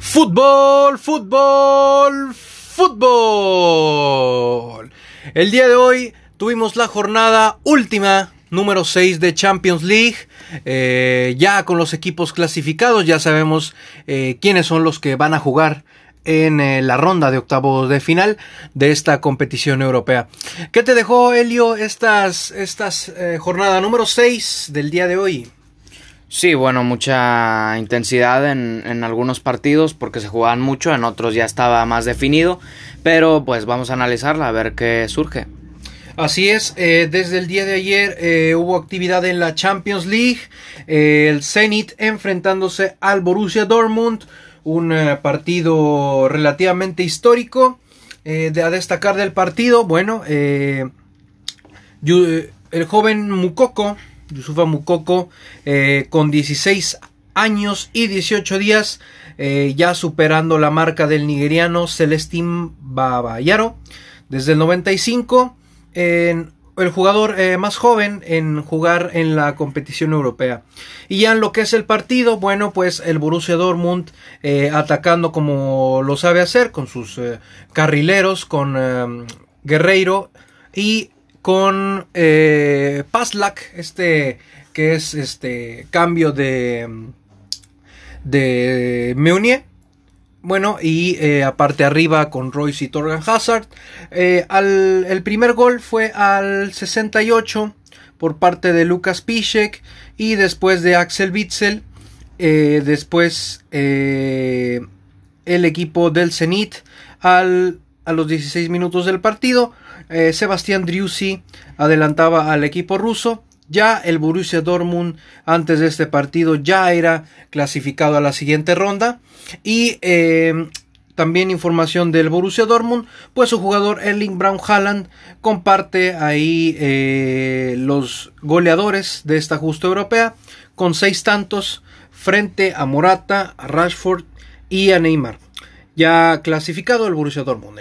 Fútbol, fútbol, fútbol. El día de hoy tuvimos la jornada última, número 6 de Champions League. Eh, ya con los equipos clasificados, ya sabemos eh, quiénes son los que van a jugar en eh, la ronda de octavos de final de esta competición europea. ¿Qué te dejó, Helio, estas, estas jornada número 6 del día de hoy? Sí, bueno, mucha intensidad en, en, algunos partidos porque se jugaban mucho, en otros ya estaba más definido, pero pues vamos a analizarla a ver qué surge. Así es, eh, desde el día de ayer eh, hubo actividad en la Champions League, eh, el Zenit enfrentándose al Borussia Dortmund, un partido relativamente histórico. de a destacar del partido, bueno, el joven Mukoko, Yusufa Mukoko, con 16 años y 18 días, ya superando la marca del nigeriano Celestin Babayaro. Desde el 95 en el jugador eh, más joven en jugar en la competición europea. Y ya en lo que es el partido, bueno, pues el Borussia Dortmund eh, atacando como lo sabe hacer, con sus eh, carrileros, con Guerreiro y con Paslak, este que es este cambio de de Meunier bueno, y eh, aparte arriba con Royce y Torgan Hazard. Eh, el primer gol fue al 68 por parte de Lucas Piszek y después de Axel Witzel. Eh, después el equipo del Zenit al, a los 16 minutos del partido. Sebastián Driussi adelantaba al equipo ruso. Ya el Borussia Dortmund antes de este partido ya era clasificado a la siguiente ronda. Y eh, también información del Borussia Dortmund, pues su jugador Erling Haaland comparte ahí eh, los goleadores de esta justa europea con seis tantos frente a Morata, a Rashford y a Neymar. Ya clasificado el Borussia Dortmund,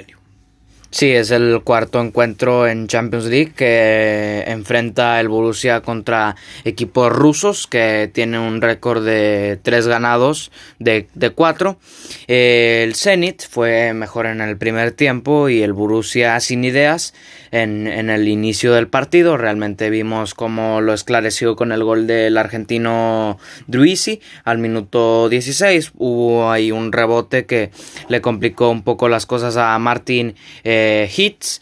Sí, es el cuarto encuentro en Champions League que enfrenta el Borussia contra equipos rusos que tienen un récord de tres ganados de, cuatro. El Zenit fue mejor en el primer tiempo y el Borussia sin ideas en, en el inicio del partido. Realmente vimos cómo lo esclareció con el gol del argentino Druisi al minuto 16. Hubo ahí un rebote que le complicó un poco las cosas a Martín. Eh, hits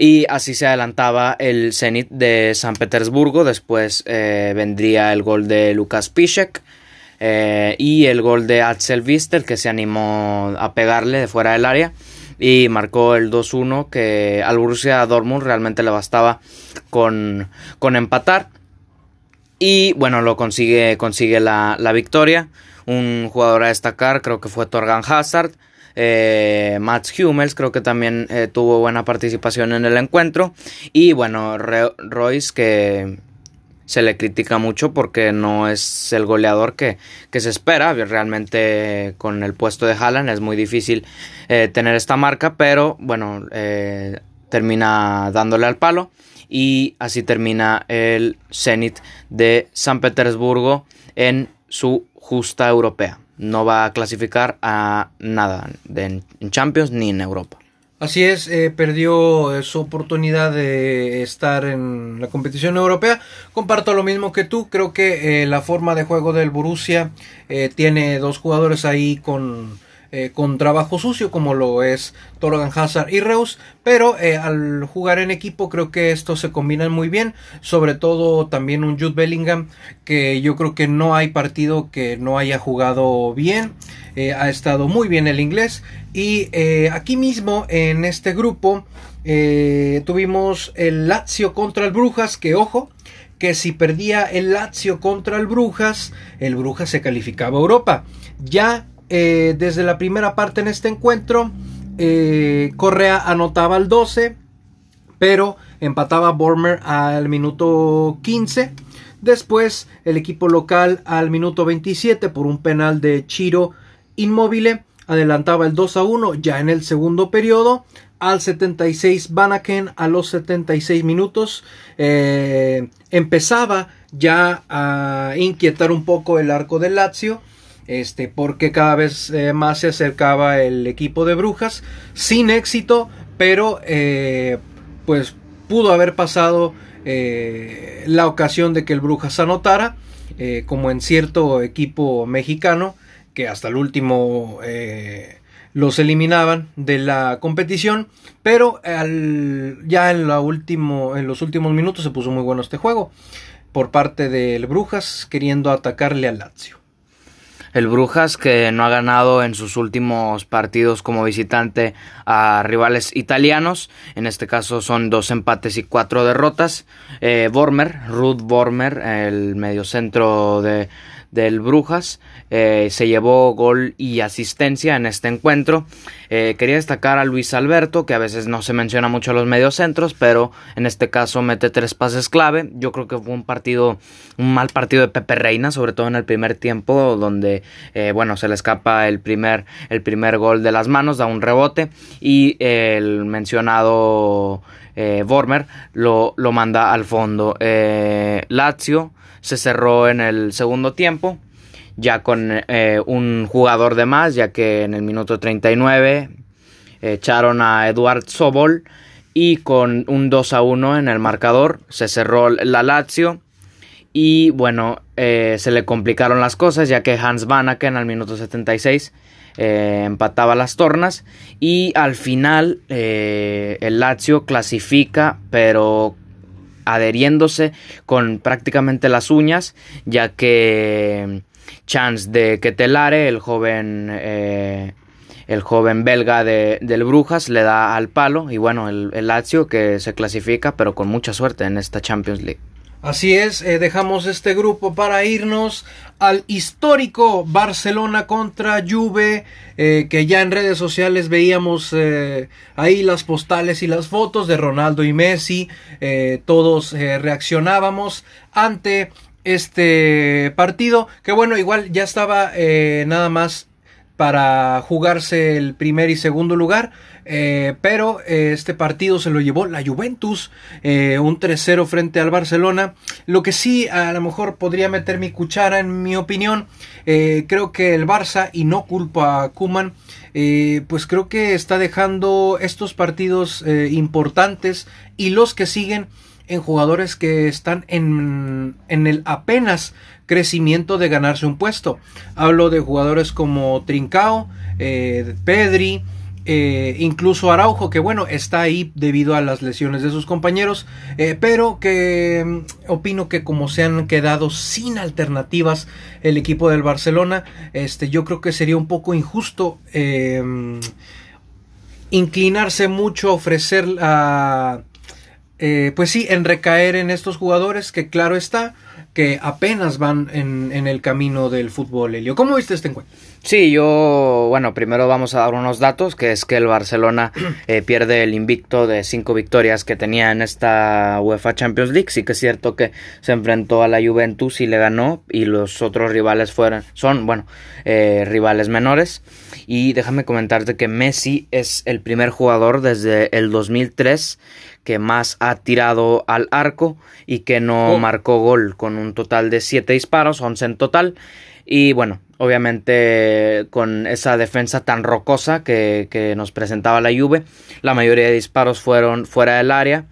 y así se adelantaba el Zenit de San Petersburgo. Después eh, vendría el gol de Lukas Piszek eh, y el gol de Axel Vistel que se animó a pegarle de fuera del área y marcó el 2-1 que al Borussia Dortmund realmente le bastaba con, con empatar. Y bueno, lo consigue, consigue la, la victoria. Un jugador a destacar creo que fue Torgan Hazard eh, Mats Hummels creo que también eh, tuvo buena participación en el encuentro. Y bueno, Royce que se le critica mucho porque no es el goleador que, que se espera. Realmente con el puesto de Haaland es muy difícil eh, tener esta marca, pero bueno, eh, termina dándole al palo. Y así termina el Zenit de San Petersburgo en su justa europea no va a clasificar a nada en Champions ni en Europa. Así es, eh, perdió eh, su oportunidad de estar en la competición europea. Comparto lo mismo que tú, creo que eh, la forma de juego del Borussia tiene dos jugadores ahí con eh, con trabajo sucio como lo es Torgan Hazard y Reus, pero eh, al jugar en equipo creo que estos se combinan muy bien, sobre todo también un Jude Bellingham que yo creo que no hay partido que no haya jugado bien, eh, ha estado muy bien el inglés y aquí mismo en este grupo tuvimos el Lazio contra el Brujas que ojo que si perdía el Lazio contra el Brujas, el Brujas se calificaba a Europa. Ya eh, desde la primera parte en este encuentro, eh, Correa anotaba al 12, pero empataba Bormer al minuto 15. Después el equipo local al minuto 27 por un penal de Chiro inmóvil adelantaba el 2 a 1 ya en el segundo periodo. Al 76 Banaken a los 76 minutos eh, empezaba ya a inquietar un poco el arco del Lazio este, porque cada vez eh, más se acercaba el equipo de Brujas, sin éxito, pero eh, pues pudo haber pasado eh, la ocasión de que el Brujas anotara, como en cierto equipo mexicano, que hasta el último los eliminaban de la competición, pero ya en, en los últimos minutos se puso muy bueno este juego por parte del Brujas queriendo atacarle al Lazio. El Brujas que no ha ganado en sus últimos partidos como visitante a rivales italianos. En este caso son dos empates y cuatro derrotas. Eh, Ruth Bormer, el mediocentro de, del Brujas. Eh, se llevó gol y asistencia en este encuentro. Eh, quería destacar a Luis Alberto, que a veces no se menciona mucho a los mediocentros, pero en este caso mete tres pases clave. Yo creo que fue un partido, un mal partido de Pepe Reina, sobre todo en el primer tiempo, donde eh, bueno, se le escapa el primer, el primer gol de las manos, da un rebote y el mencionado Bormer lo, lo, manda al fondo. Lazio se cerró en el segundo tiempo, ya con eh, un jugador de más, ya que en el minuto 39 echaron a Eduard Sobol y con un 2 a 1 en el marcador se cerró la Lazio. Y bueno, eh, se le complicaron las cosas ya que Hans Vanaken al minuto 76 eh, empataba las tornas. Y al final el Lazio clasifica pero adheriéndose con prácticamente las uñas, ya que Chance de Ketelare, el joven, eh, el joven belga de, del Brujas, le da al palo y bueno, el, el Lazio que se clasifica, pero con mucha suerte en esta Champions League. Así es, eh, dejamos este grupo para irnos al histórico Barcelona contra Juve, eh, que ya en redes sociales veíamos eh, ahí las postales y las fotos de Ronaldo y Messi, todos reaccionábamos ante este partido, que bueno, igual ya estaba nada más para jugarse el primer y segundo lugar. Eh, pero eh, este partido se lo llevó la Juventus, eh, un 3-0 frente al Barcelona. Lo que sí, a lo mejor podría meter mi cuchara en mi opinión. creo que el Barça, y no culpa a Kuman, pues creo que está dejando estos partidos importantes y los que siguen en jugadores que están en, en el apenas crecimiento de ganarse un puesto. Hablo de jugadores como Trincao, Pedri, eh, incluso Araujo, que bueno, está ahí debido a las lesiones de sus compañeros, eh, pero que mm, opino que como se han quedado sin alternativas el equipo del Barcelona, este, yo creo que sería un poco injusto inclinarse mucho, ofrecer a... pues sí, en recaer en estos jugadores que claro está, que apenas van en, en el camino del fútbol, Elio. ¿Cómo viste este encuentro? Sí, yo, bueno, primero vamos a dar unos datos, que es que el Barcelona eh, pierde el invicto de cinco victorias que tenía en esta UEFA Champions League. Sí que es cierto que se enfrentó a la Juventus y le ganó, y los otros rivales fueron, son, bueno, eh, rivales menores. Y déjame comentarte que Messi es el primer jugador desde el 2003 que más ha tirado al arco y que no oh. marcó gol, con un total de 7 disparos, 11 en total. Y bueno, obviamente con esa defensa tan rocosa que, que, nos presentaba la Juve, la mayoría de disparos fueron fuera del área.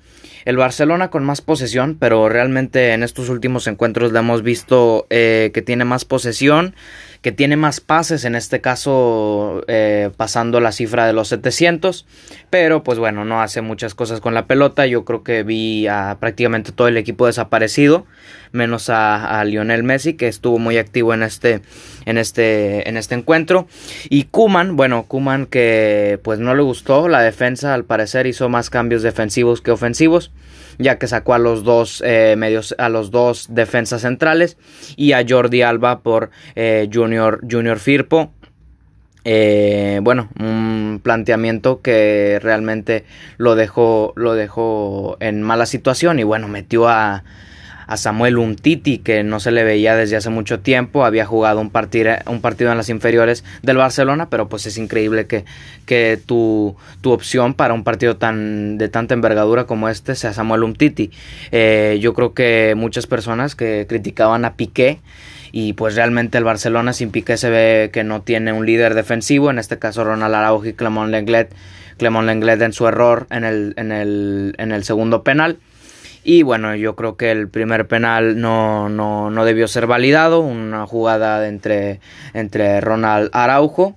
El Barcelona con más posesión, pero realmente en estos últimos encuentros le hemos visto eh, que tiene más posesión, que tiene más pases, en este caso eh, pasando la cifra de los 700, pero pues bueno, no hace muchas cosas con la pelota, yo creo que vi a prácticamente todo el equipo desaparecido, menos a, Lionel Messi, que estuvo muy activo en este, en este, en este encuentro, y Kuman, bueno, Kuman que pues no le gustó la defensa, al parecer hizo más cambios defensivos que ofensivos, ya que sacó a los dos eh, medios, a los dos defensas centrales y a Jordi Alba por eh, Junior, Junior Firpo. Eh, bueno, un planteamiento que realmente lo dejó, lo dejó en mala situación y bueno, metió a, a Samuel Umtiti, que no se le veía desde hace mucho tiempo, había jugado un, partido, un partido en las inferiores del Barcelona, pero pues es increíble que, que tu, tu opción para un partido tan de tanta envergadura como este sea Samuel Umtiti. Eh, yo creo que muchas personas que criticaban a Piqué y pues realmente el Barcelona sin Piqué se ve que no tiene un líder defensivo, en este caso Ronald Araujo y Clemón Lenglet, Clemón Lenglet en su error en el, en el, en el segundo penal. Y bueno, yo creo que el primer penal no, no, no debió ser validado, una jugada entre, entre Ronald Araujo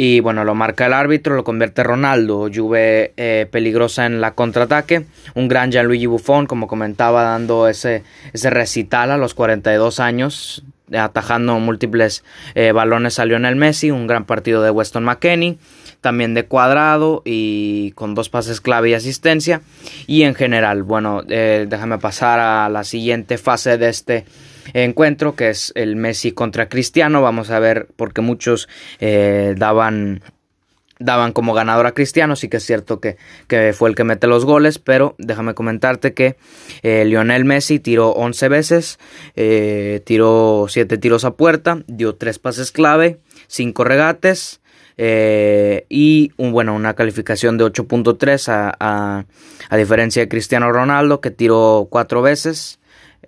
y bueno, lo marca el árbitro, lo convierte Ronaldo. Juve eh, peligrosa en la contraataque. Un gran Gianluigi Buffon, como comentaba, dando ese, ese recital a los 42 años, atajando múltiples eh, balones a Lionel Messi. Un gran partido de Weston McKenney, también de cuadrado y con dos pases clave y asistencia. Y en general, bueno, eh, déjame pasar a la siguiente fase de este encuentro, que es el Messi contra Cristiano. Vamos a ver, porque muchos eh, daban daban como ganador a Cristiano, sí que es cierto que, fue el que mete los goles, pero déjame comentarte que eh, Lionel Messi tiró 11 veces, eh, tiró 7 tiros a puerta, dio 3 pases clave, 5 regates y un, bueno, una calificación de 8.3 a, a, a, diferencia de Cristiano Ronaldo que tiró 4 veces,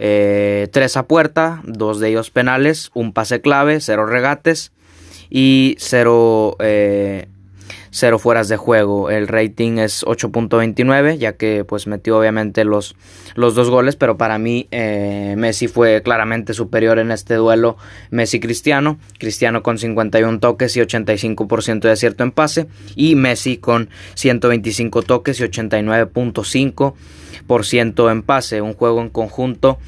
eh, tres a puerta, dos de ellos penales, un pase clave, cero regates y cero, eh, cero fueras de juego. El rating es 8.29 ya que pues metió obviamente los, los dos goles, pero para mí eh, Messi fue claramente superior en este duelo Messi-Cristiano. Cristiano con 51 toques y 85% de acierto en pase y Messi con 125 toques y 89.5% en pase, un juego en conjunto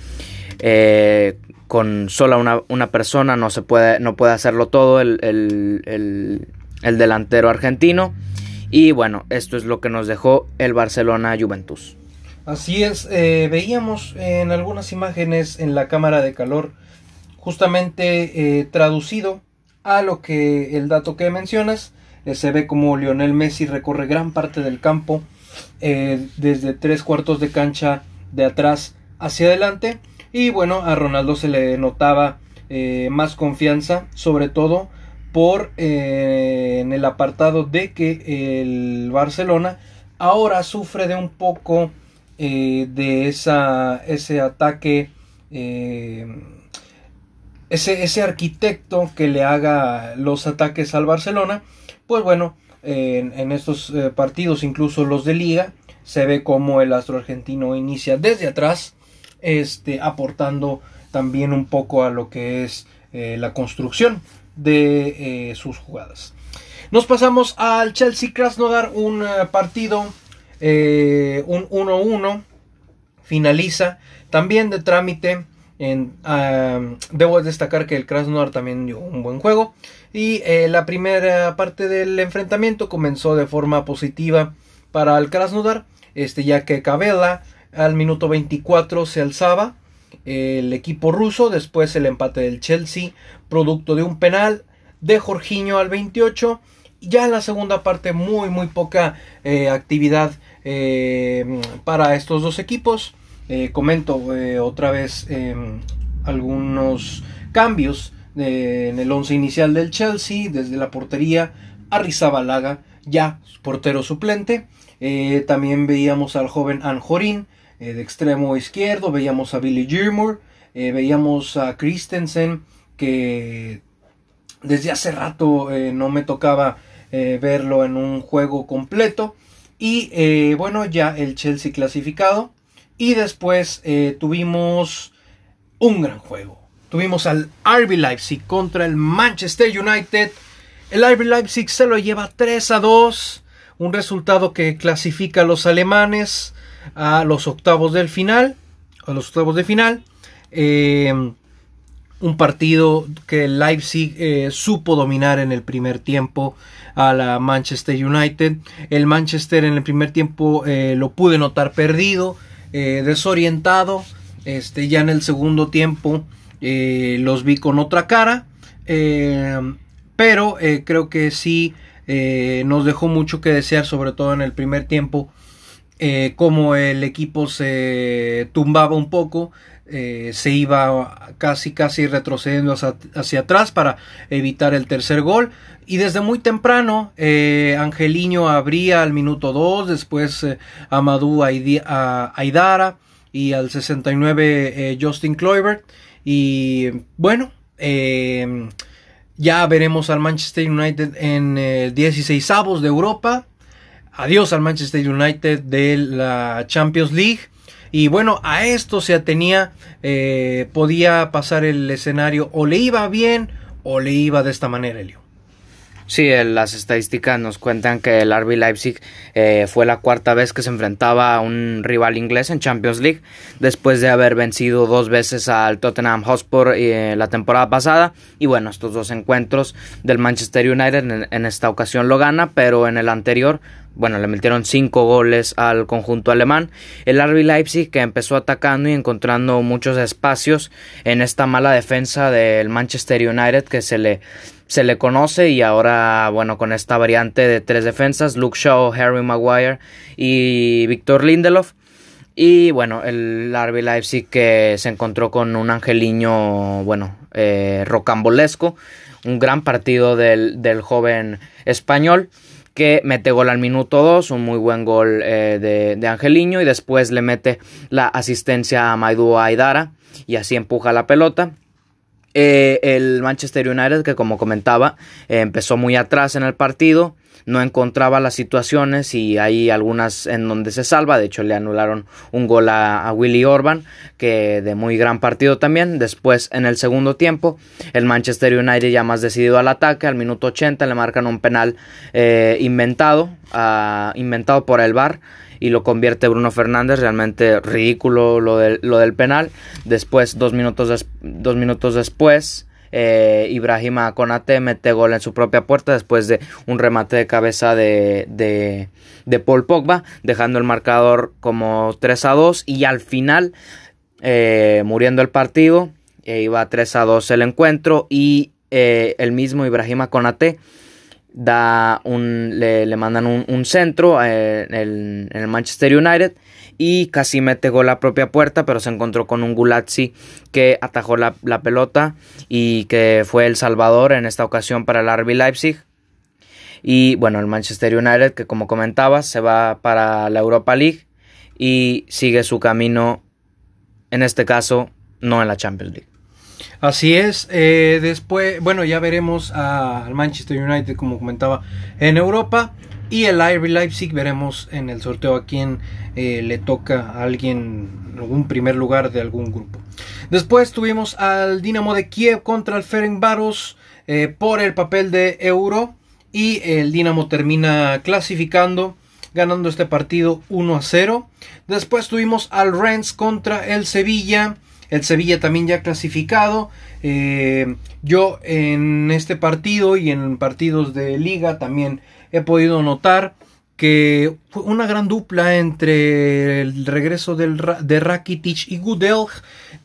eh, con sola una, persona no se puede, no puede hacerlo todo el, el, delantero argentino. Y bueno, esto es lo que nos dejó el Barcelona Juventus. Así es, eh, veíamos en algunas imágenes en la cámara de calor justamente eh, traducido a lo que el dato que mencionas, se ve como Lionel Messi recorre gran parte del campo eh, desde tres cuartos de cancha de atrás hacia adelante. Y bueno, a Ronaldo se le notaba eh, más confianza, sobre todo por eh, en el apartado de que el Barcelona ahora sufre de un poco de esa, ese ataque, ese, ese arquitecto que le haga los ataques al Barcelona. Pues bueno, en, estos eh, partidos, incluso los de liga, se ve como el astro argentino inicia desde atrás, este, aportando también un poco a lo que es eh, la construcción de eh, sus jugadas. Nos pasamos al Chelsea Krasnodar, un partido, un 1-1, finaliza, también de trámite. Debo destacar que el Krasnodar también dio un buen juego. Y eh, la primera parte del enfrentamiento comenzó de forma positiva para el Krasnodar, este, ya que Cabela al minuto 24 se alzaba el equipo ruso, después el empate del Chelsea, producto de un penal de Jorginho al 28. Ya en la segunda parte muy muy poca eh, actividad eh, para estos dos equipos. comento otra vez algunos cambios en el once inicial del Chelsea, desde la portería, Arrizabalaga, ya portero suplente. Eh, también veíamos al joven Anjorin eh, de extremo izquierdo, veíamos a Billy Gilmour, eh, veíamos a Christensen, que desde hace rato no me tocaba verlo en un juego completo. Y bueno, ya el Chelsea clasificado. Y después tuvimos un gran juego Tuvimos al RB Leipzig contra el Manchester United. El RB Leipzig se lo lleva 3 a 2. Un resultado que clasifica a los alemanes a los octavos del final. A los octavos de final. Eh, un partido que Leipzig eh, supo dominar en el primer tiempo a la Manchester United. El Manchester en el primer tiempo eh, lo pude notar perdido, desorientado. Este, ya en el segundo tiempo los vi con otra cara, pero creo que sí nos dejó mucho que desear, sobre todo en el primer tiempo, como el equipo se tumbaba un poco, se iba casi casi retrocediendo hacia, atrás para evitar el tercer gol y desde muy temprano Angeliño abría al minuto 2 después Amadou Aidara y al 69 Justin Kluivert Y bueno, eh, ya veremos al Manchester United en el 16 avos de Europa. Adiós al Manchester United de la Champions League. Y bueno, a esto se atenía, eh, podía pasar el escenario o le iba bien o le iba de esta manera, Elio. Sí, las estadísticas nos cuentan que el RB Leipzig eh, fue la cuarta vez que se enfrentaba a un rival inglés en Champions League, después de haber vencido dos veces al Tottenham Hotspur eh, la temporada pasada. Y bueno, estos dos encuentros del Manchester United en, esta ocasión lo gana, pero en el anterior bueno, le metieron cinco goles al conjunto alemán. El RB Leipzig que empezó atacando y encontrando muchos espacios en esta mala defensa del Manchester United que se le se le conoce y ahora, bueno, con esta variante de tres defensas, Luke Shaw, Harry Maguire y Víctor Lindelof. Y bueno, el RB Leipzig que se encontró con un angeliño, bueno, eh, rocambolesco. Un gran partido del, del, joven español que mete gol al minuto 2, un muy buen gol eh, de, de, Angeliño y después le mete la asistencia a Maidu Aidara y así empuja la pelota. Eh, el Manchester United, que como comentaba, eh, empezó muy atrás en el partido, no encontraba las situaciones y hay algunas en donde se salva. De hecho, le anularon un gol a, Willy Orban, que de muy gran partido también. Después, en el segundo tiempo, el Manchester United ya más decidido al ataque. Al minuto 80 le marcan un penal eh, inventado, ah, inventado por el VAR y lo convierte Bruno Fernández. Realmente ridículo lo, lo del penal. Después, dos minutos, dos minutos después, eh, Ibrahima Konate mete gol en su propia puerta después de un remate de cabeza de, de, Paul Pogba, dejando el marcador como 3 a 2 y al final, eh, muriendo el partido, eh, iba 3 a 2 el encuentro y el mismo Ibrahima Konate da un, le, mandan un, centro eh, en, el, Manchester United y casi mete gol a propia puerta, pero se encontró con un Gulazzi que atajó la, pelota y que fue el salvador en esta ocasión para el RB Leipzig. Y bueno, el Manchester United, que como comentabas, se va para la Europa League y sigue su camino, en este caso, no en la Champions League. Así es, eh, después, bueno, ya veremos al Manchester United, como comentaba, en Europa. Y el RB Leipzig veremos en el sorteo a quién eh, le toca a alguien, algún primer lugar de algún grupo. Después tuvimos al Dinamo de Kiev contra el Ferencváros eh, por el papel de euro. Y el Dinamo termina clasificando, ganando este partido 1 a 0. Después tuvimos al Rennes contra el Sevilla. El Sevilla también ya clasificado. Eh, yo en este partido y en partidos de liga también he podido notar que fue una gran dupla entre el regreso de Rakitic y Gudelj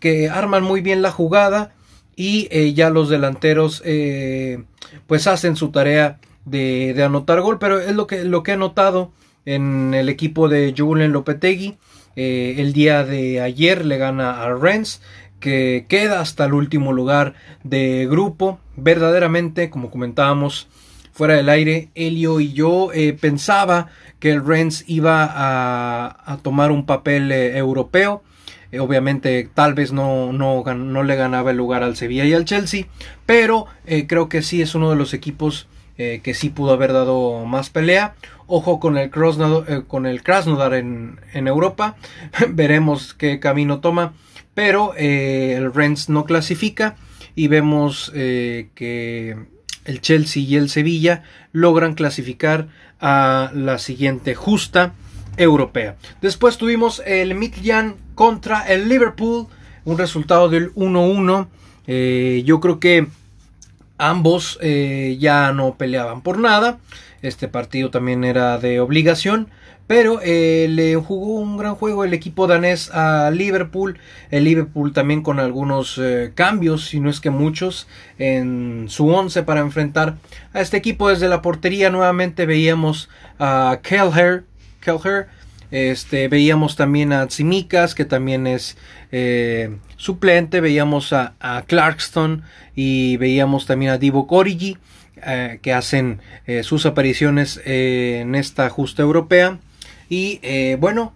que arman muy bien la jugada y eh, ya los delanteros eh, pues hacen su tarea de, de, anotar gol pero es lo que, lo que he notado en el equipo de Julen Lopetegui eh, el día de ayer le gana a Rennes, que queda hasta el último lugar de grupo. Verdaderamente, como comentábamos fuera del aire, Elio y yo eh, pensaba que el Rennes iba a, tomar un papel eh, europeo. obviamente tal vez no, no, no, le ganaba el lugar al Sevilla y al Chelsea, pero creo que sí es uno de los equipos que sí pudo haber dado más pelea. Ojo con el, Krasnodar, eh, con el Krasnodar en, Europa. Veremos qué camino toma. Pero eh, el Rennes no clasifica. Y vemos eh, que el Chelsea y el Sevilla logran clasificar a la siguiente justa europea. Después tuvimos el Midtjylland contra el Liverpool. Un resultado del 1-1. yo creo que ambos ya no peleaban por nada. Este partido también era de obligación. Pero eh, le jugó un gran juego el equipo danés a Liverpool. El Liverpool también con algunos eh, cambios, si no es que muchos, en su once para enfrentar a este equipo desde la portería. Nuevamente veíamos a Kelher. Kelher este, veíamos también a Tsimikas, que también es eh, suplente. Veíamos a, a Clarkston y veíamos también a Divo Origi. Eh, que hacen eh, sus apariciones eh, en esta justa europea. Y bueno,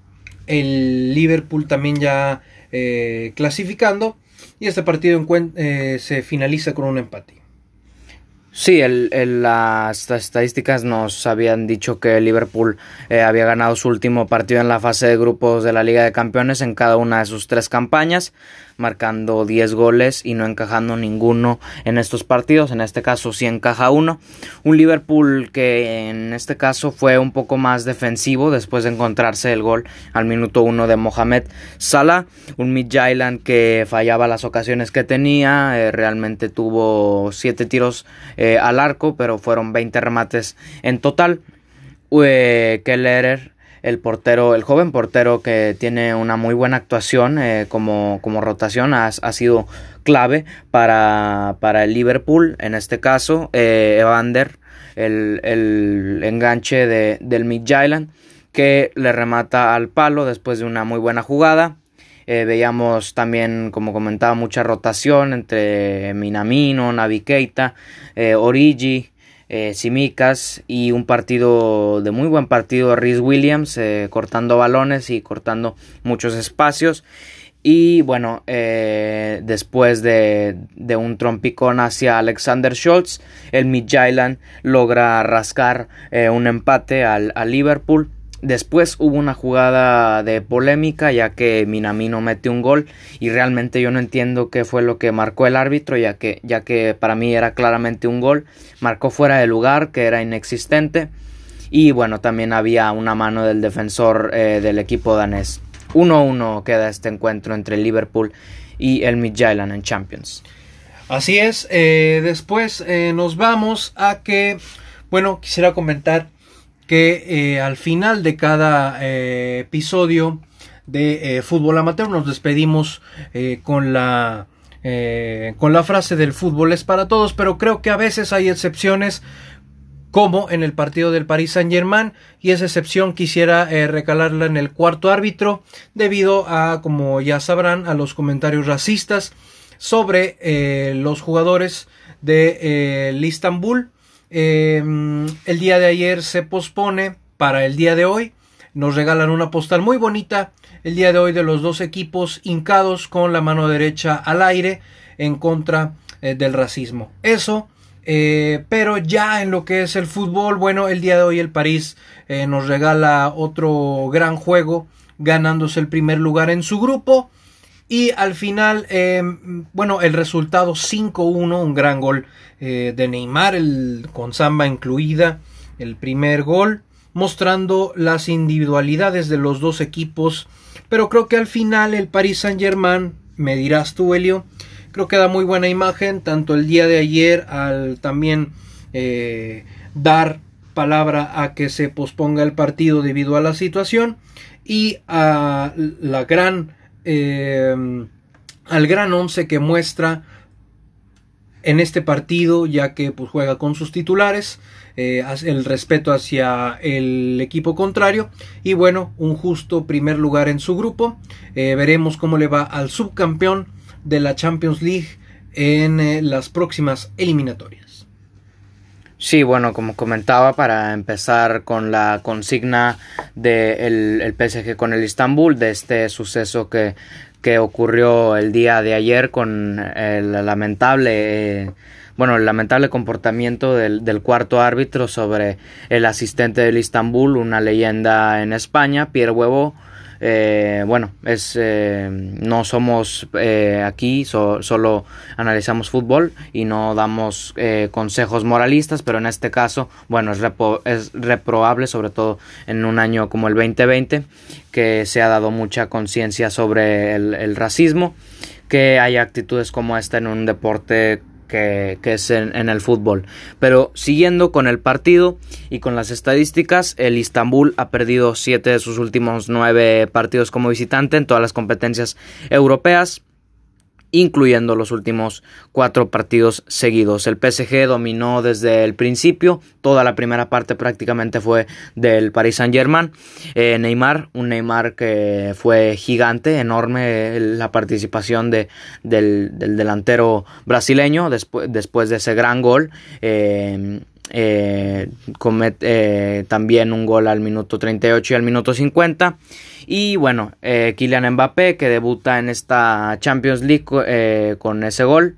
el Liverpool también ya clasificando. y este partido se finaliza con un empate. Sí, el, las estadísticas nos habían dicho que Liverpool eh, había ganado su último partido en la fase de grupos de la Liga de Campeones en cada una de sus tres campañas marcando 10 goles y no encajando ninguno en estos partidos. En este caso sí encaja uno. Un Liverpool que en este caso fue un poco más defensivo después de encontrarse el gol al minuto 1 de Mohamed Salah. Un Midtjylland que fallaba las ocasiones que tenía. Eh, realmente tuvo 7 tiros eh, al arco, pero fueron 20 remates en total. Eh, el portero, el joven portero que tiene una muy buena actuación eh, como, como, rotación, ha, ha sido clave para, para, el Liverpool. En este caso, eh, Evander, el, el, enganche de, del Midtjylland, que le remata al palo después de una muy buena jugada. Eh, veíamos también, como comentaba, mucha rotación entre Minamino, Navi Keita, Origi, eh, Simicas y un partido de muy buen partido Rhys Williams eh, cortando balones y cortando muchos espacios. Y bueno eh, después de, de, un trompicón hacia Alexander Schultz el Midtjylland logra rascar eh, un empate al Liverpool Después hubo una jugada de polémica ya que Minamino mete un gol y realmente yo no entiendo qué fue lo que marcó el árbitro ya que, ya que para mí era claramente un gol. Marcó fuera de lugar que era inexistente y bueno también había una mano del defensor eh, del equipo danés. 1-1 queda este encuentro entre Liverpool y el Midtjylland en Champions. Así es, eh, después eh, nos vamos a que, bueno, quisiera comentar que eh, al final de cada eh, episodio de eh, fútbol amateur nos despedimos con la con la frase del fútbol es para todos pero creo que a veces hay excepciones como en el partido del Paris Saint Germain y esa excepción quisiera recalarla en el cuarto árbitro debido a como ya sabrán a los comentarios racistas sobre los jugadores de Istanbul Em, el día de ayer se pospone para el día de hoy. Nos regalan una postal muy bonita el día de hoy de los dos equipos hincados con la mano derecha al aire en contra eh, del racismo. Eso, eh, pero ya en lo que es el fútbol, bueno, el día de hoy el París eh, nos regala otro gran juego ganándose el primer lugar en su grupo. Y al final, em, bueno, el resultado 5-1, un gran gol eh, de Neymar, con samba incluida, el primer gol, mostrando las individualidades de los dos equipos. Pero creo que al final el Paris Saint Germain, me dirás tú, Helio, creo que da muy buena imagen, tanto el día de ayer al también eh, dar palabra a que se posponga el partido debido a la situación y a la gran eh, al gran once que muestra en este partido, ya que pues, juega con sus titulares, eh, el respeto hacia el equipo contrario y bueno, un justo primer lugar en su grupo. Eh, veremos cómo le va al subcampeón de la Champions League en las próximas eliminatorias. Sí, bueno, como comentaba, para empezar con la consigna del de el PSG con el Istanbul, de este suceso que, que ocurrió el día de ayer con el lamentable, bueno, el lamentable comportamiento del, del cuarto árbitro sobre el asistente del Istanbul, una leyenda en España, Pierre Huevo eh, bueno, es, eh, no somos eh, aquí, solo analizamos fútbol y no damos consejos moralistas, pero en este caso, bueno, es, reprobable, sobre todo en un año como el 2020, que se ha dado mucha conciencia sobre el, racismo, que haya actitudes como esta en un deporte que, es en, el fútbol. Pero siguiendo con el partido y con las estadísticas, el Istanbul ha perdido siete de sus últimos nueve partidos como visitante en todas las competencias europeas incluyendo los últimos cuatro partidos seguidos. El PSG dominó desde el principio, toda la primera parte prácticamente fue del Paris Saint Germain. Eh, Neymar, un Neymar que fue gigante, enorme la participación de, del, delantero brasileño después, después de ese gran gol. Eh, comete también un gol al minuto 38 y al minuto 50. Y bueno, Kylian Mbappé que debuta en esta Champions League con ese gol.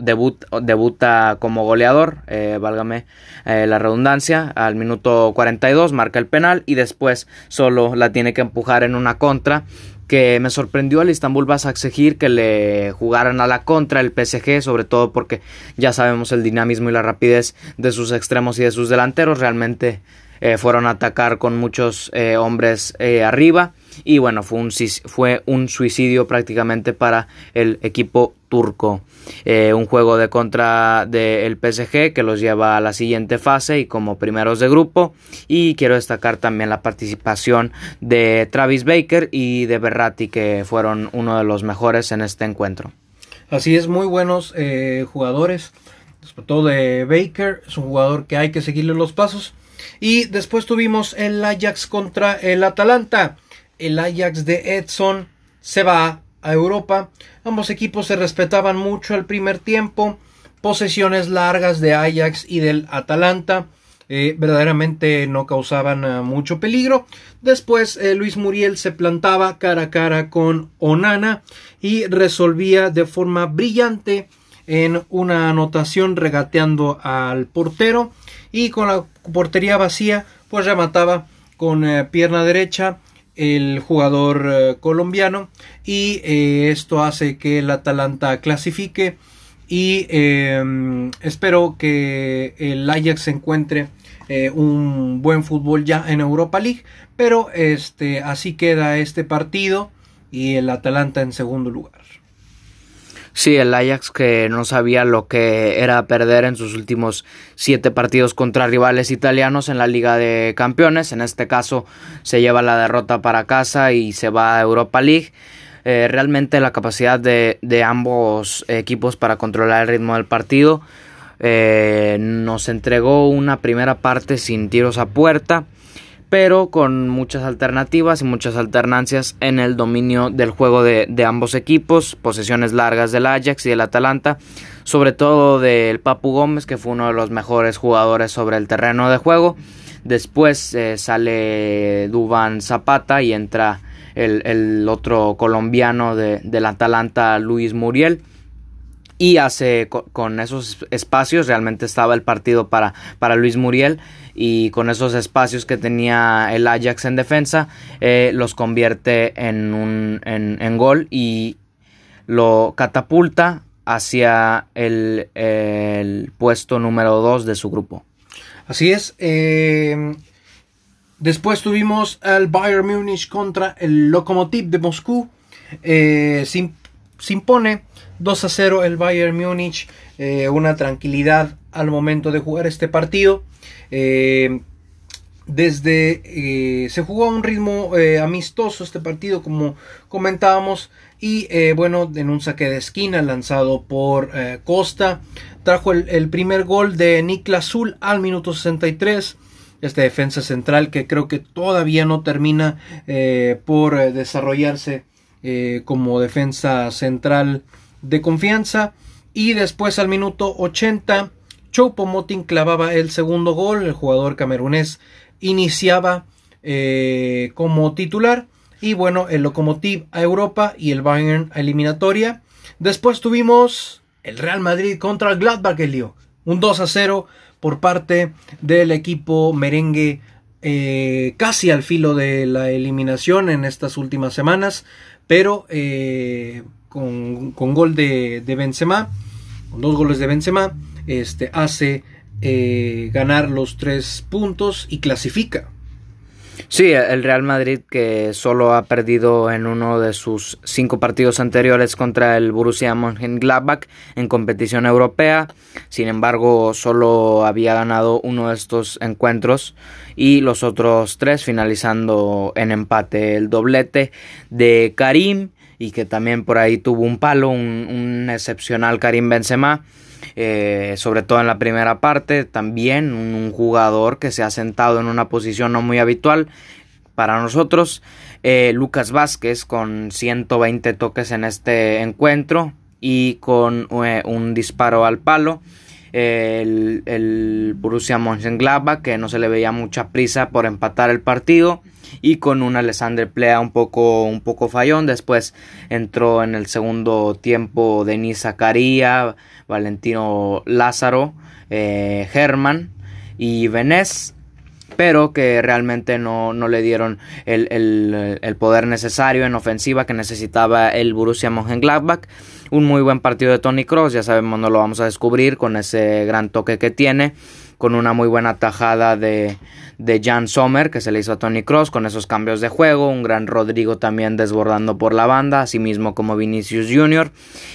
Debuta como goleador, eh, válgame eh, la redundancia, al minuto 42 marca el penal y después solo la tiene que empujar en una contra que me sorprendió al Istanbul Basaksehir que le jugaran a la contra el PSG, sobre todo porque ya sabemos el dinamismo y la rapidez de sus extremos y de sus delanteros, realmente eh, fueron a atacar con muchos hombres arriba y bueno, fue un, fue un suicidio prácticamente para el equipo turco. Eh, un juego de contra del PSG que los lleva a la siguiente fase y como primeros de grupo. Y quiero destacar también la participación de Travis Baker y de Berratti que fueron uno de los mejores en este encuentro. Así es, muy buenos eh, jugadores. Sobre todo de Baker, es un jugador que hay que seguirle los pasos. Y después tuvimos el Ajax contra el Atalanta el Ajax de Edson se va a Europa. Ambos equipos se respetaban mucho el primer tiempo. Posesiones largas de Ajax y del Atalanta. Eh, verdaderamente no causaban eh, mucho peligro. Después eh, Luis Muriel se plantaba cara a cara con Onana y resolvía de forma brillante en una anotación regateando al portero y con la portería vacía pues remataba con pierna derecha el jugador eh, colombiano y eh, esto hace que el Atalanta clasifique y em, espero que el Ajax encuentre eh, un buen fútbol ya en Europa League pero este así queda este partido y el Atalanta en segundo lugar Sí, el Ajax que no sabía lo que era perder en sus últimos siete partidos contra rivales italianos en la Liga de Campeones. En este caso se lleva la derrota para casa y se va a Europa League. Eh, realmente la capacidad de, ambos equipos para controlar el ritmo del partido eh, nos entregó una primera parte sin tiros a puerta pero con muchas alternativas y muchas alternancias en el dominio del juego de, ambos equipos, posesiones largas del Ajax y del Atalanta, sobre todo del Papu Gómez, que fue uno de los mejores jugadores sobre el terreno de juego. Después eh, sale Duban Zapata y entra el, otro colombiano del Atalanta, Luis Muriel y hace con, esos espacios realmente estaba el partido para, para Luis Muriel y con esos espacios que tenía el Ajax en defensa eh, los convierte en un en, gol y lo catapulta hacia el, puesto número 2 de su grupo. Así es. Eh, después tuvimos al Bayern Múnich contra el Lokomotiv de Moscú. Eh, se impone 2 a 0 el Bayern Múnich, eh, una tranquilidad al momento de jugar este partido. Eh, desde eh, se jugó a un ritmo amistoso este partido como comentábamos y bueno en un saque de esquina lanzado por Costa trajo el, primer gol de Niklas Zul al minuto 63 este defensa central que creo que todavía no termina por desarrollarse como defensa central de confianza. Y después al minuto 80, Choupo-Moting clavaba el segundo gol. El jugador camerunés iniciaba eh, como titular. Y bueno, el Lokomotiv a Europa y el Bayern a eliminatoria. Después tuvimos el Real Madrid contra el Gladbach, Elio. Un 2 a 0 por parte del equipo merengue eh, casi al filo de la eliminación en estas últimas semanas pero eh, con, gol de, de, Benzema, con dos goles de Benzema, este, hace eh, ganar los tres puntos y clasifica. Sí, el Real Madrid que solo ha perdido en uno de sus cinco partidos anteriores contra el Borussia Mönchengladbach en competición europea. Sin embargo, solo había ganado uno de estos encuentros y los otros tres finalizando en empate. El doblete de Karim y que también por ahí tuvo un palo, un, excepcional Karim Benzema. Eh, sobre todo en la primera parte, también un, jugador que se ha sentado en una posición no muy habitual para nosotros. Eh, Lucas Vázquez con 120 toques en este encuentro y con eh, un disparo al palo. El, el Borussia Mönchengladbach que no se le veía mucha prisa por empatar el partido y con un Alexander Plea un poco, un poco fallón. Después entró en el segundo tiempo Denis Zakaria, Valentino Lázaro, eh, Germán y Venez pero que realmente no, no le dieron el, el, poder necesario en ofensiva que necesitaba el Borussia Mönchengladbach. Un muy buen partido de Tony Cross, ya sabemos, no lo vamos a descubrir con ese gran toque que tiene con una muy buena tajada de, de Jan Sommer que se le hizo a Tony Cross con esos cambios de juego, un gran Rodrigo también desbordando por la banda, así mismo como Vinicius Jr.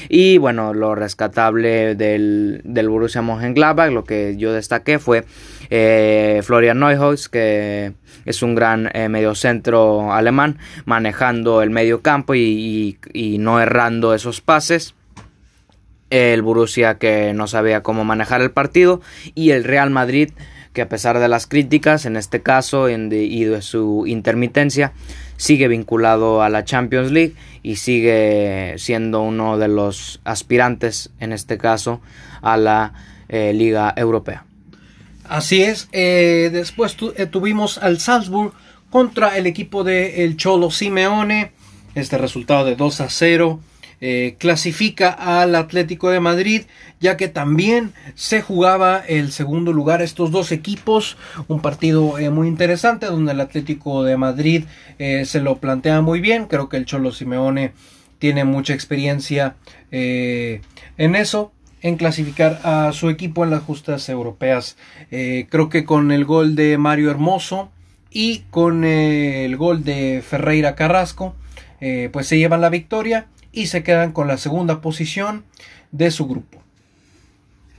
Y bueno, lo rescatable del, del Borussia Mönchengladbach, lo que yo destaqué fue eh, Florian Neuhaus, que es un gran eh, mediocentro alemán, manejando el medio campo y no errando esos pases el Borussia que no sabía cómo manejar el partido y el Real Madrid que a pesar de las críticas en este caso y de su intermitencia sigue vinculado a la Champions League y sigue siendo uno de los aspirantes en este caso a la eh, Liga Europea. Así es, eh, después eh, tuvimos al Salzburg contra el equipo de el Cholo Simeone, este resultado de 2 a 0 eh, clasifica al Atlético de Madrid, ya que también se jugaba el segundo lugar estos dos equipos, un partido eh, muy interesante donde el Atlético de Madrid eh, se lo plantea muy bien, creo que el Cholo Simeone tiene mucha experiencia en eso, en clasificar a su equipo en las justas europeas. creo que con el gol de Mario Hermoso y con el gol de Ferreira Carrasco, pues se llevan la victoria y se quedan con la segunda posición de su grupo.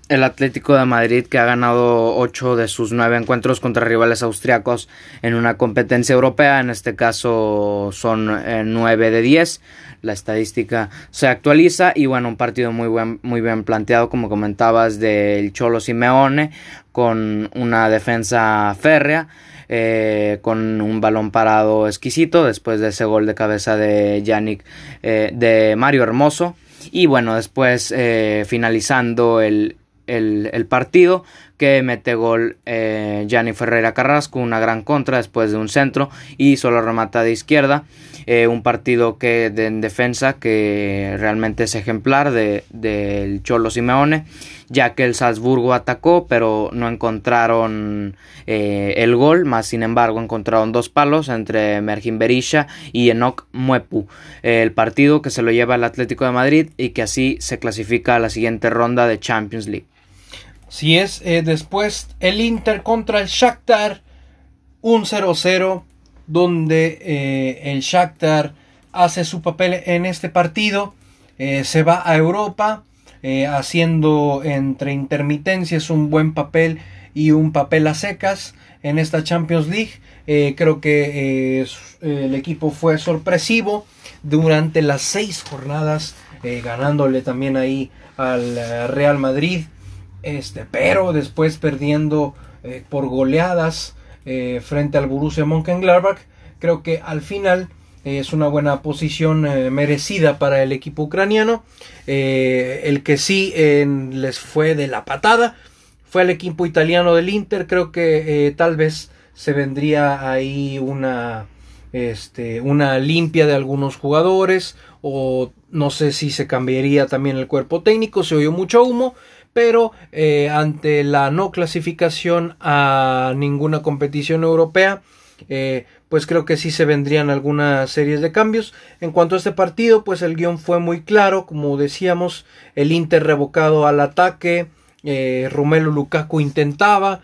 El Atlético de Madrid que ha ganado 8 de sus 9 encuentros contra rivales austriacos en una competencia europea, en este caso son 9 eh, de 10. La estadística se actualiza y bueno, un partido muy, buen, muy bien planteado como comentabas del Cholo Simeone con una defensa férrea eh, con un balón parado exquisito después de ese gol de cabeza de Yannick, eh, de Mario Hermoso. Y bueno, después eh, finalizando el, el, partido que mete gol eh, Ferreira Carrasco, una gran contra después de un centro y solo remata de izquierda. Un partido que de, en defensa que realmente es ejemplar del de, Cholo Simeone, ya que el Salzburgo atacó, pero no encontraron eh, el gol, más sin embargo encontraron dos palos entre Mergin Berisha y Enoch Muepu. el partido que se lo lleva el Atlético de Madrid y que así se clasifica a la siguiente ronda de Champions League. Si es eh, después el Inter contra el Shakhtar, un 0-0, donde eh, el Shakhtar hace su papel en este partido, se va a Europa, haciendo entre intermitencias un buen papel y un papel a secas en esta Champions League. creo que el equipo fue sorpresivo durante las seis jornadas, ganándole también ahí al Real Madrid este, pero después perdiendo eh, por goleadas eh, frente al Borussia Mönchengladbach, creo que al final eh, es una buena posición merecida para el equipo ucraniano. el que sí les fue de la patada fue el equipo italiano del Inter. Creo que tal vez se vendría ahí una, este, una limpia de algunos jugadores o no sé si se cambiaría también el cuerpo técnico. Se oyó mucho humo pero eh, ante la no clasificación a ninguna competición europea, eh, pues creo que sí se vendrían algunas series de cambios. En cuanto a este partido, pues el guion fue muy claro, como decíamos, el Inter revocado al ataque, eh, Lukaku intentaba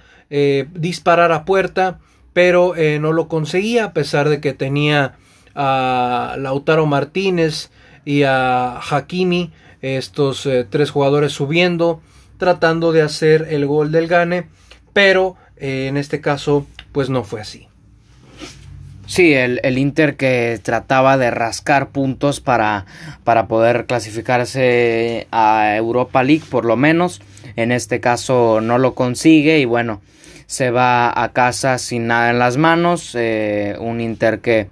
disparar a puerta, pero no lo conseguía, a pesar de que tenía a Lautaro Martínez y a Hakimi, estos tres jugadores subiendo tratando de hacer el gol del gane, pero eh, en este caso pues no fue así. Sí, el, el, Inter que trataba de rascar puntos para, para poder clasificarse a Europa League por lo menos. En este caso no lo consigue y bueno, se va a casa sin nada en las manos. Eh, un Inter que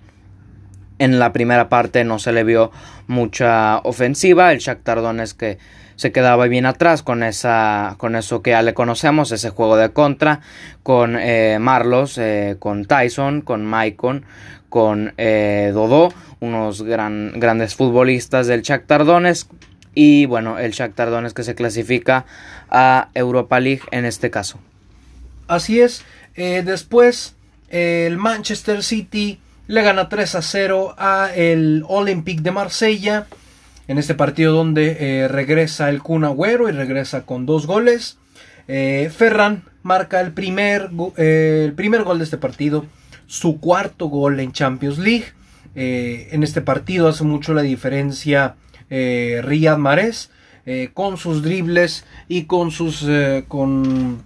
en la primera parte no se le vio mucha ofensiva. El Shakhtar Donetsk que se quedaba bien atrás con, esa, con eso que ya le conocemos, ese juego de contra, con eh, Marlos, eh, con Tyson, con Maicon, con eh, Dodó, unos gran, grandes futbolistas del Shakhtar Donetsk y bueno, el Shakhtar Donetsk que se clasifica a Europa League en este caso. Así es, después el Manchester City le gana 3 a 0 a el Olympique de Marsella en este partido donde eh, regresa el Kun Agüero y regresa con dos goles. Eh, Ferran marca el primer, eh, el primer gol de este partido, su cuarto gol en Champions League. en este partido hace mucho la diferencia Riyad Mahrez con sus dribles y con, sus, con,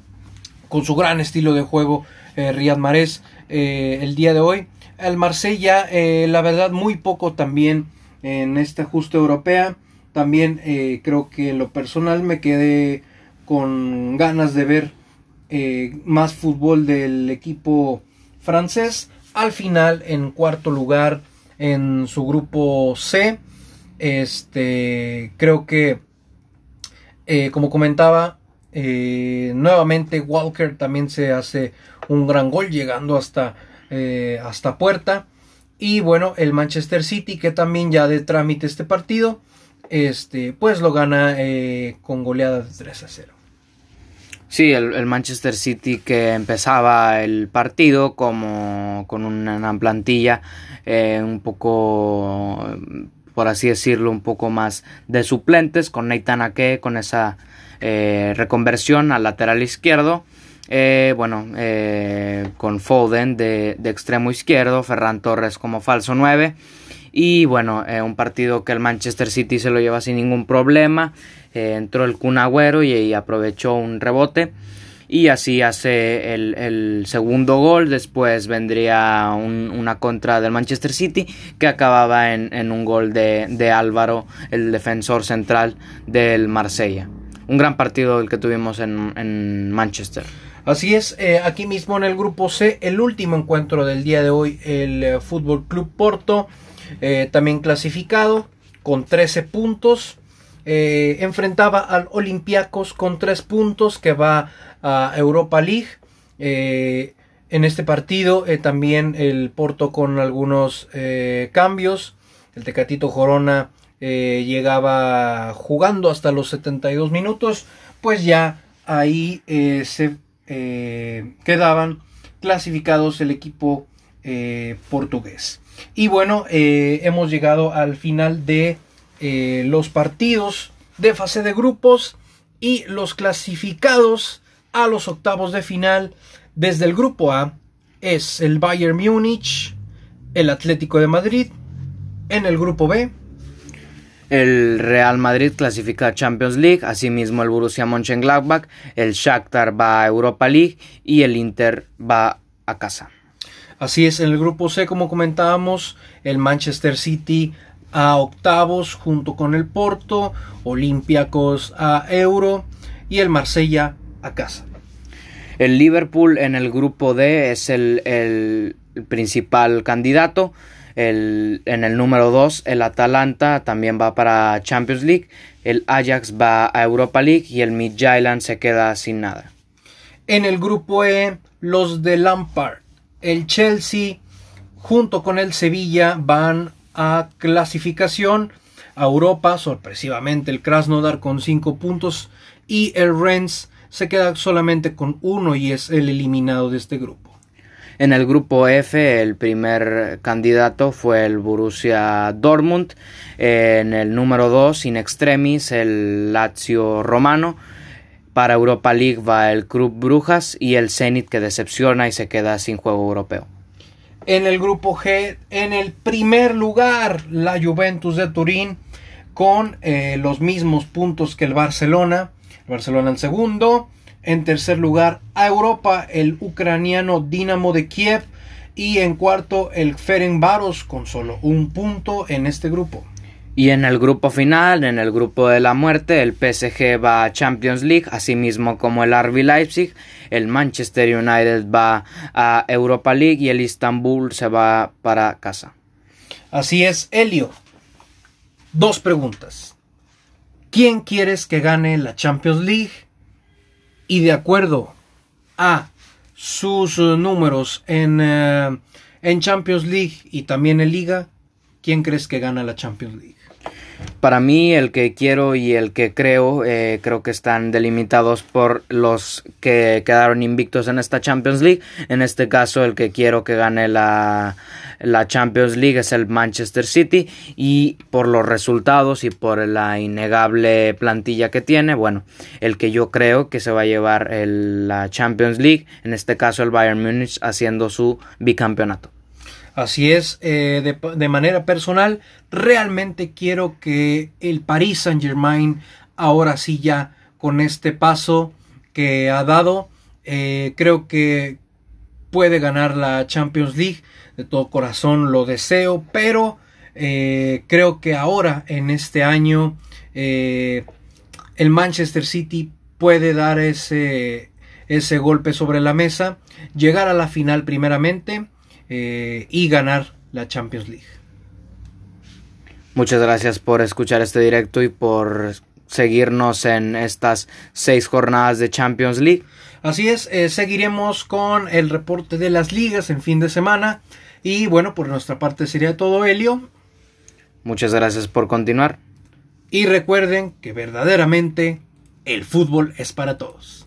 con su gran estilo de juego Riyad Mahrez el día de hoy. El Marsella, la verdad, muy poco también en esta justa europea. También eh, creo que en lo personal me quedé con ganas de ver eh, más fútbol del equipo francés. Al final, en cuarto lugar en su grupo C. Este, creo que, eh, como comentaba, nuevamente Walker también se hace un gran gol llegando hasta, hasta puerta. Y bueno, el Manchester City, que también ya de trámite este partido, este, pues lo gana eh, con goleada de 3 a 0. Sí, el, Manchester City que empezaba el partido como con una plantilla eh, un poco, por así decirlo, un poco más de suplentes, con Nathan Ake, con esa eh, reconversión al lateral izquierdo. Eh, bueno, eh, con Foden de, extremo izquierdo, Ferran Torres como falso 9. Y bueno, eh, un partido que el Manchester City se lo lleva sin ningún problema. entró el Kun Agüero y, aprovechó un rebote. Y así hace el, segundo gol. Después vendría una contra del Manchester City que acababa en, un gol de, Álvaro, el defensor central del Marsella. Un gran partido el que tuvimos en Manchester. Así es, eh, aquí mismo en el grupo C, el último encuentro del día de hoy, el eh, Fútbol Club Porto, eh, también clasificado con 13 puntos. enfrentaba al Olympiacos con 3 puntos que va a Europa League. en este partido también el Porto con algunos cambios. El Tecatito Corona llegaba jugando hasta los 72 minutos. Pues ya ahí se eh, quedaban clasificados el equipo eh, portugués. Y bueno, eh, hemos llegado al final de los partidos de fase de grupos y los clasificados a los octavos de final desde el grupo A es el Bayern Múnich, el Atlético de Madrid, en el grupo B el Real Madrid clasifica a Champions League, asimismo el Borussia Mönchengladbach, el Shakhtar va a Europa League y el Inter va a casa. Así es, en el grupo C, como comentábamos, el Manchester City a octavos junto con el Porto, Olympiacos a Euro y el Marsella a casa. El Liverpool en el grupo D es el, el principal candidato el, en el número 2, el Atalanta también va para Champions League. El Ajax va a Europa League y el Midtjylland se queda sin nada. En el grupo E, los de Lampard, el Chelsea junto con el Sevilla van a clasificación a Europa, sorpresivamente el Krasnodar con 5 puntos y el Rennes se queda solamente con uno y es el eliminado de este grupo. En el grupo F el primer candidato fue el Borussia Dortmund. En el número 2, in extremis, el Lazio Romano. Para Europa League va el Club Brujas y el Zenit que decepciona y se queda sin juego europeo. En el grupo G, en el primer lugar, la Juventus de Turín con eh, los mismos puntos que el Barcelona. El Barcelona en segundo. En tercer lugar, a Europa, el ucraniano Dinamo de Kiev. Y en cuarto, el Ferencváros con solo un punto en este grupo. Y en el grupo final, en el grupo de la muerte, el PSG va a Champions League, asimismo como el RB Leipzig, el Manchester United va a Europa League y el Istanbul se va para casa. Así es, Helio. Dos preguntas. quién quieres que gane la Champions League y de acuerdo a sus números en, eh, en Champions League y también en Liga, ¿quién crees que gana la Champions League? Para mí, el que quiero y el que creo, eh, creo que están delimitados por los que quedaron invictos en esta Champions League. En este caso, el que quiero que gane la, la Champions League es el Manchester City. Y por los resultados y por la innegable plantilla que tiene, bueno, el que yo creo que se va a llevar la Champions League, en este caso el Bayern Múnich, haciendo su bicampeonato. Así es, eh, de, manera personal, realmente quiero que el Paris Saint Germain, ahora sí ya con este paso que ha dado, eh, creo que puede ganar la Champions League. De todo corazón lo deseo, pero eh, creo que ahora, en este año, el Manchester City puede dar ese, ese golpe sobre la mesa, llegar a la final primeramente eh, y ganar la Champions League. Muchas gracias por escuchar este directo y por seguirnos en estas seis jornadas de Champions League. Así es, eh, seguiremos con el reporte de las ligas en fin de semana. Y bueno, por nuestra parte sería todo, Helio. Muchas gracias por continuar. Y recuerden que verdaderamente el fútbol es para todos.